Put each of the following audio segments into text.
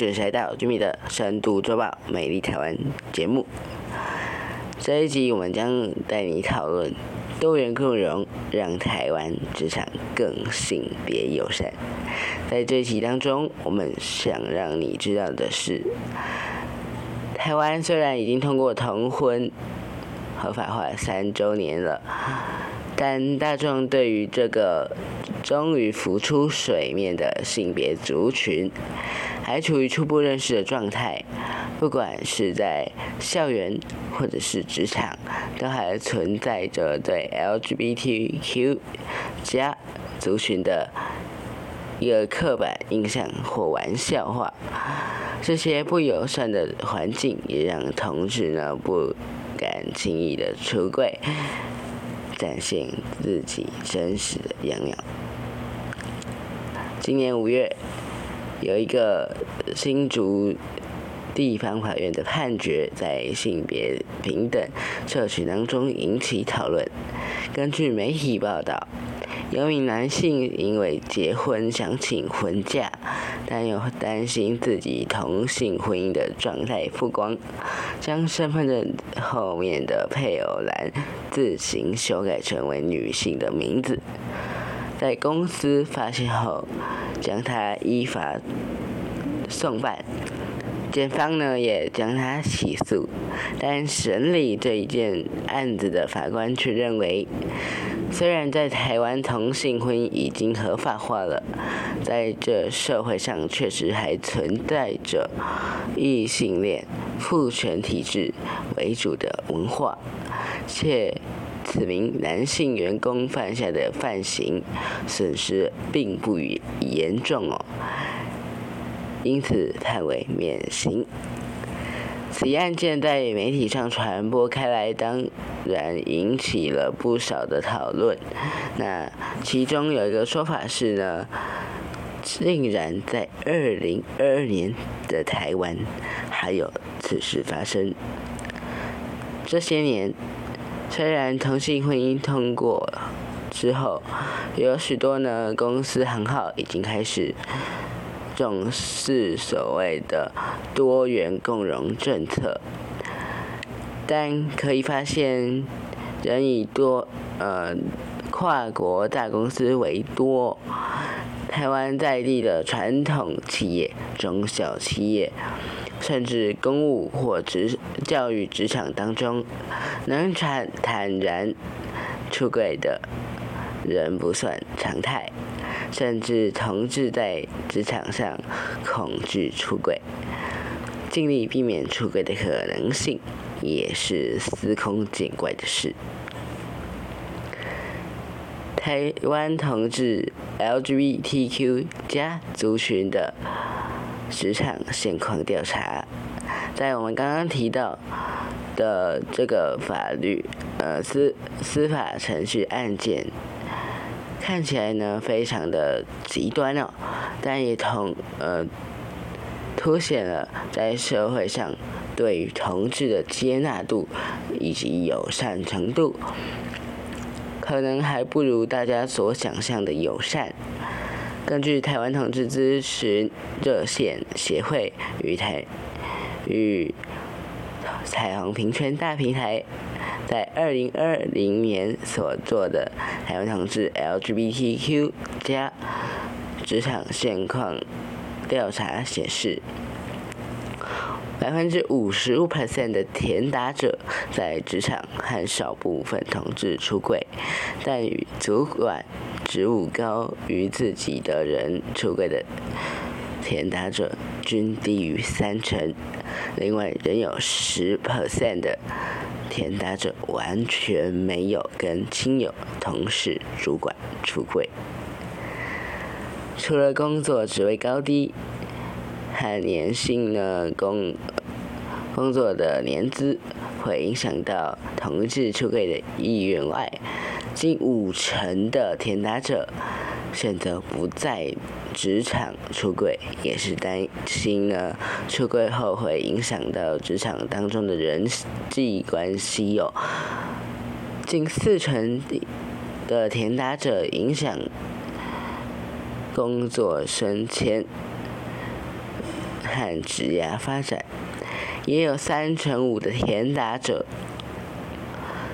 是，来到君米的深度周报美丽台湾节目。这一集我们将带你讨论多元共融，让台湾职场更性别友善。在这一集当中，我们想让你知道的是，台湾虽然已经通过同婚合法化三周年了。但大众对于这个终于浮出水面的性别族群，还处于初步认识的状态。不管是在校园或者是职场，都还存在着对 LGBTQ 加族群的一个刻板印象或玩笑话。这些不友善的环境，也让同志呢不敢轻易的出柜。展现自己真实的样貌。今年五月，有一个新竹地方法院的判决，在性别平等社群当中引起讨论。根据媒体报道。有名男性因为结婚想请婚假，但又担心自己同性婚姻的状态曝光，将身份证后面的配偶栏自行修改成为女性的名字。在公司发现后，将他依法送办，检方呢也将他起诉，但审理这一件案子的法官却认为。虽然在台湾同性婚姻已经合法化了，在这社会上确实还存在着异性恋父权体制为主的文化，且此名男性员工犯下的犯行损失并不严重哦，因此判为免刑。此案件在媒体上传播开来，当然引起了不少的讨论。那其中有一个说法是呢，竟然在二零二二年的台湾还有此事发生。这些年，虽然同性婚姻通过之后，有许多呢公司行号已经开始。重视所谓的多元共融政策，但可以发现，仍以多呃跨国大公司为多。台湾在地的传统企业、中小企业，甚至公务或职教育职场当中，能坦坦然出轨的人不算常态。甚至同志在职场上恐惧出轨，尽力避免出轨的可能性，也是司空见惯的事。台湾同志 LGBTQ 加族群的职场现况调查，在我们刚刚提到的这个法律呃司司法程序案件。看起来呢，非常的极端哦，但也同呃凸显了在社会上对于同志的接纳度以及友善程度，可能还不如大家所想象的友善。根据台湾同志咨询热线协会与台与彩虹平权大平台。在二零二零年所做的台湾同志 LGBTQ 加职场现况调查显示，百分之五十五 percent 的填答者在职场和少部分同志出柜，但与主管职务高于自己的人出轨的填答者均低于三成。另外，仍有十 percent 的。填答者完全没有跟亲友、同事、主管出轨。除了工作职位高低和年薪呢，工工作的年资会影响到同志出轨的意愿外，近五成的填答者选择不在。职场出轨也是担心呢，出轨后会影响到职场当中的人际关系哟。近四成的填答者影响工作升迁，和职业发展。也有三成五的填答者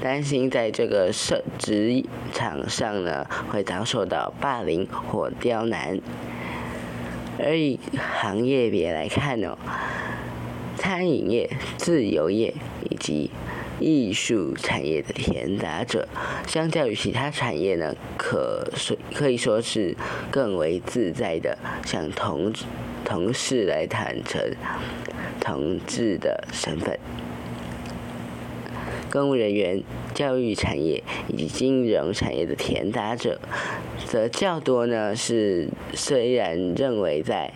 担心在这个社职场上呢会遭受到霸凌或刁难。而以行业别来看呢，餐饮业、自由业以及艺术产业的填杂者，相较于其他产业呢，可说可以说是更为自在的，向同同事来坦诚同志的身份。公务人员、教育产业以及金融产业的填答者，则较多呢。是虽然认为在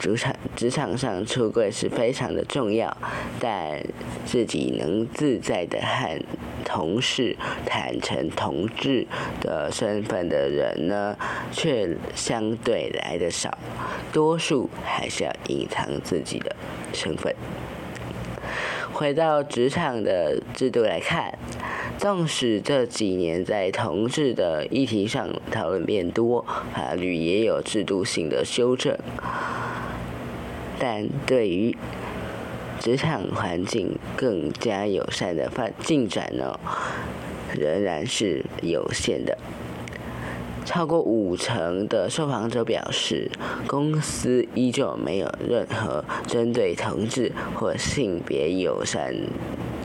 职场职场上出柜是非常的重要，但自己能自在的和同事坦诚同志的身份的人呢，却相对来的少，多数还是要隐藏自己的身份。回到职场的制度来看，纵使这几年在同志的议题上讨论变多，法律也有制度性的修正，但对于职场环境更加友善的发进展呢，仍然是有限的。超过五成的受访者表示，公司依旧没有任何针对同志或性别友善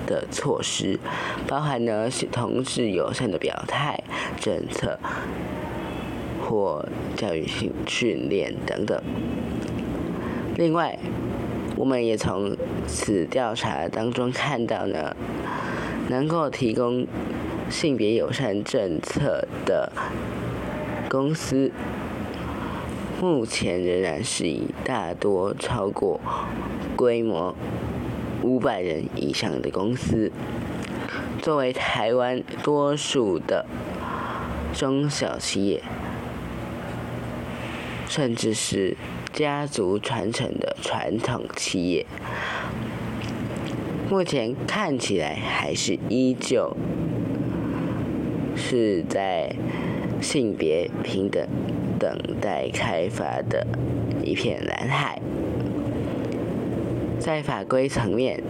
的措施，包含呢是同志友善的表态、政策或教育训训练等等。另外，我们也从此调查当中看到呢，能够提供性别友善政策的。公司目前仍然是以大多超过规模五百人以上的公司，作为台湾多数的中小企业，甚至是家族传承的传统企业，目前看起来还是依旧是在。性别平等等待开发的一片蓝海，在法规层面，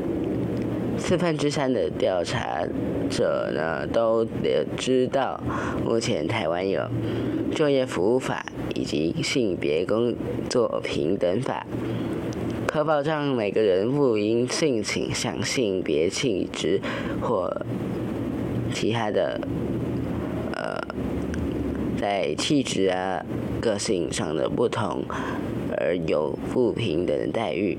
四分之三的调查者呢都得知道，目前台湾有就业服务法以及性别工作平等法，可保障每个人不因性倾向、性别气质或其他的。在气质啊、个性上的不同而有不平等的待遇，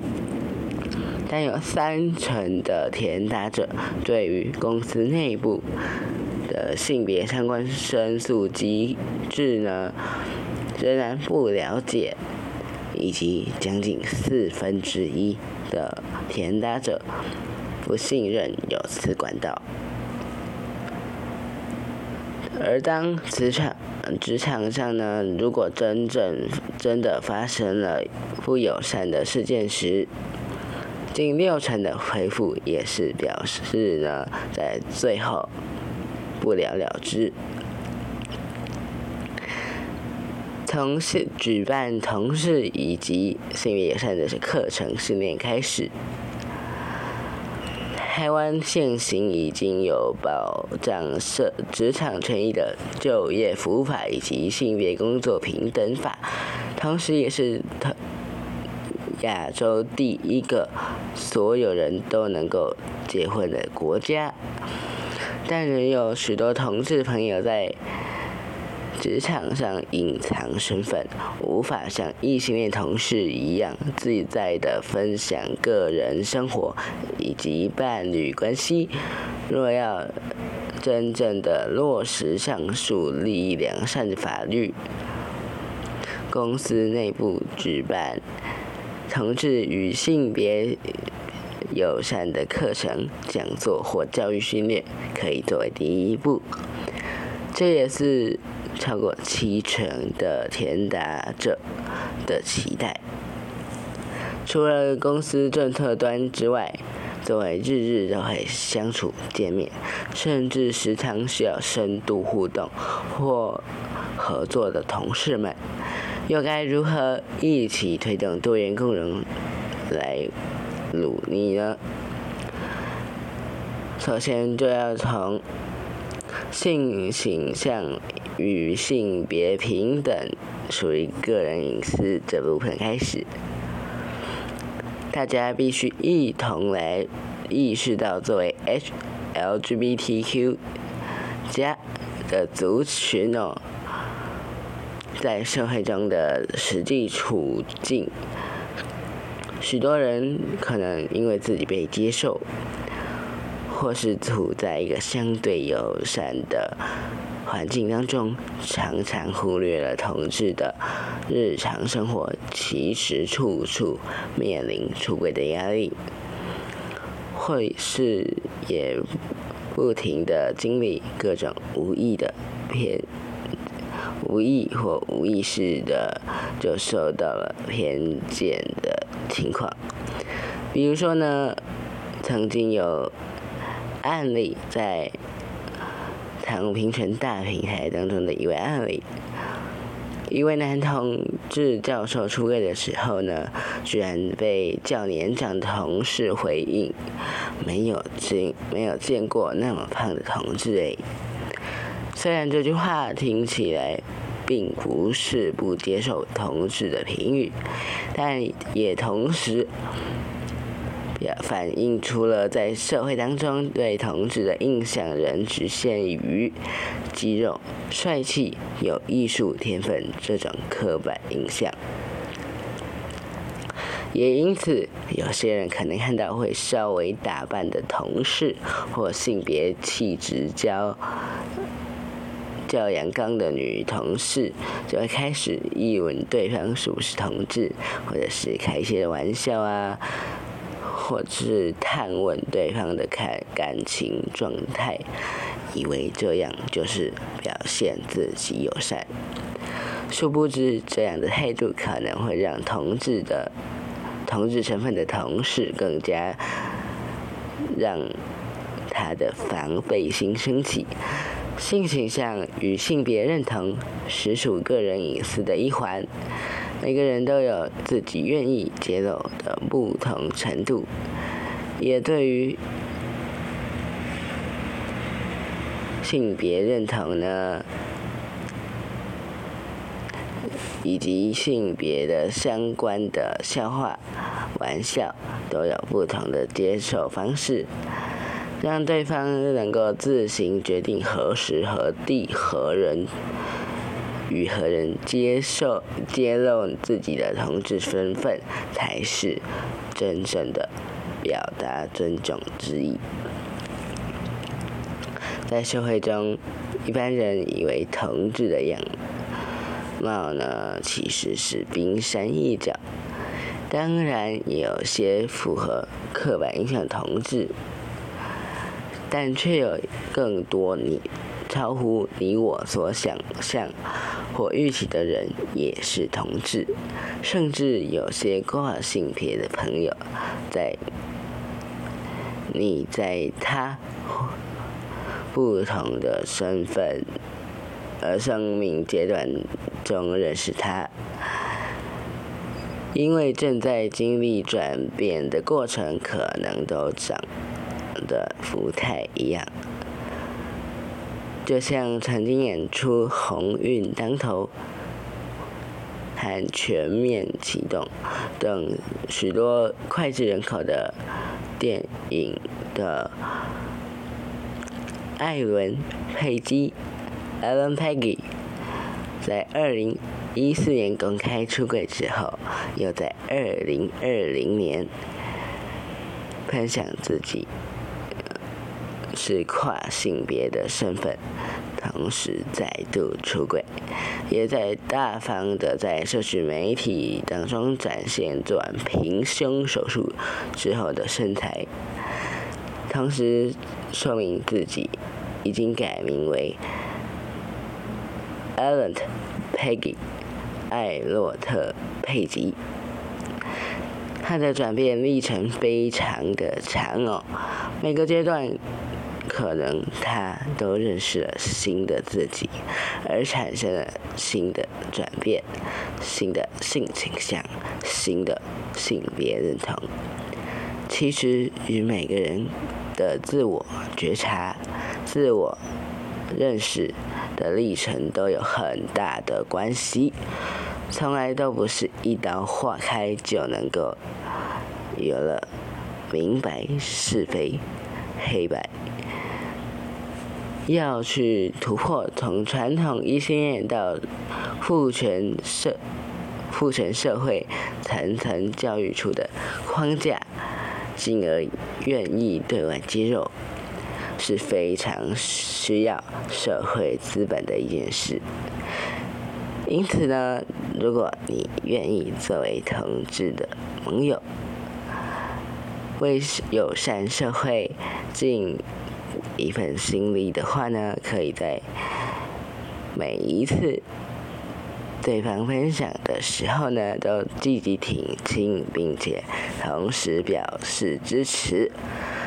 但有三成的填答者对于公司内部的性别相关申诉机制呢仍然不了解，以及将近四分之一的填答者不信任有此管道。而当职场职场上呢，如果真正真的发生了不友善的事件时，近六成的回复也是表示呢，在最后不了了之。从事举办同事以及性别友善的课程训练开始。台湾现行已经有保障社职场权益的就业服务法以及性别工作平等法，同时也是亚洲第一个所有人都能够结婚的国家，但仍有许多同志朋友在。职场上隐藏身份，无法像异性恋同事一样自在的分享个人生活以及伴侣关系。若要真正的落实上述利益良善的法律，公司内部举办同志与性别友善的课程、讲座或教育训练，可以作为第一步。这也是。超过七成的填答者的期待。除了公司政策端之外，作为日日都会相处见面，甚至时常需要深度互动或合作的同事们，又该如何一起推动多元共融来努力呢？首先就要从性形象与性别平等属于个人隐私这部分开始。大家必须一同来意识到，作为 H LGBTQ 加的族群哦，在社会中的实际处境。许多人可能因为自己被接受，或是处在一个相对友善的。环境当中，常常忽略了同志的日常生活，其实处处面临出轨的压力，或是也不停的经历各种无意的偏、无意或无意识的就受到了偏见的情况。比如说呢，曾经有案例在。唐平城大平台当中的一位案例，一位男同志教授出柜的时候呢，居然被较年长的同事回应：“没有见没有见过那么胖的同志诶。”虽然这句话听起来并不是不接受同志的评语，但也同时。也反映出了在社会当中对同志的印象仍局限于肌肉、帅气、有艺术天分这种刻板印象。也因此，有些人可能看到会稍微打扮的同事，或性别气质较较阳刚的女同事，就会开始议论对方是不是同志，或者是开一些玩笑啊。或是探问对方的感感情状态，以为这样就是表现自己友善，殊不知这样的态度可能会让同志的同志成分的同事更加让他的防备心升起。性倾向与性别认同实属个人隐私的一环。每个人都有自己愿意接受的不同程度，也对于性别认同呢，以及性别的相关的笑话、玩笑，都有不同的接受方式，让对方能够自行决定何时何地何人。与何人接受揭露自己的同志身份，才是真正的表达尊重之意。在社会中，一般人以为同志的样貌呢，其实是冰山一角。当然，也有些符合刻板印象同志，但却有更多你。超乎你我所想象或预期的人也是同志，甚至有些跨性别的朋友，在你在他不同的身份而生命阶段中认识他，因为正在经历转变的过程，可能都长得不太一样。就像曾经演出《鸿运当头》和《全面启动》等许多脍炙人口的电影的艾伦·佩姬 （Ellen Peggy），在二零一四年公开出柜之后，又在二零二零年分享自己。是跨性别的身份，同时再度出轨，也在大方的在社群媒体当中展现做完平胸手术之后的身材，同时说明自己已经改名为 Ellen Peggy 艾洛特佩吉。他的转变历程非常的长哦，每个阶段。可能他都认识了新的自己，而产生了新的转变、新的性倾向、新的性别认同。其实与每个人的自我觉察、自我认识的历程都有很大的关系，从来都不是一刀划开就能够有了明白是非黑白。要去突破从传统异性恋到父权社父权社会层层教育出的框架。进而愿意对外接受，是非常需要社会资本的一件事。因此呢，如果你愿意作为同志的盟友，为友善社会尽一份心力的话呢，可以在每一次。对方分享的时候呢，都积极挺进，并且同时表示支持；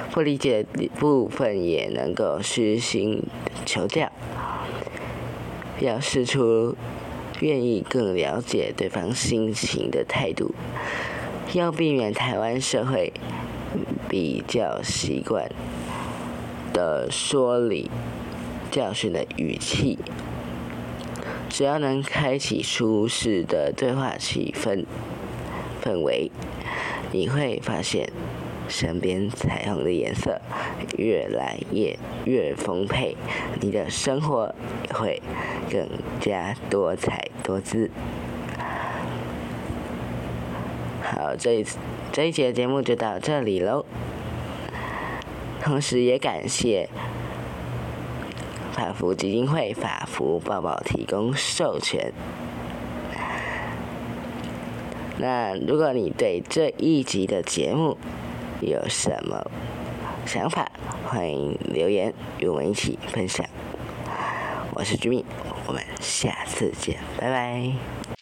不理解的部分也能够虚心求教，表示出愿意更了解对方心情的态度。要避免台湾社会比较习惯的说理教训的语气。只要能开启舒适的对话气氛氛围，你会发现身边彩虹的颜色越来越越丰沛，你的生活也会更加多彩多姿。好，这一这一节节目就到这里喽，同时也感谢。法福基金会法福抱抱提供授权。那如果你对这一集的节目有什么想法，欢迎留言与我们一起分享。我是居民，我们下次见，拜拜。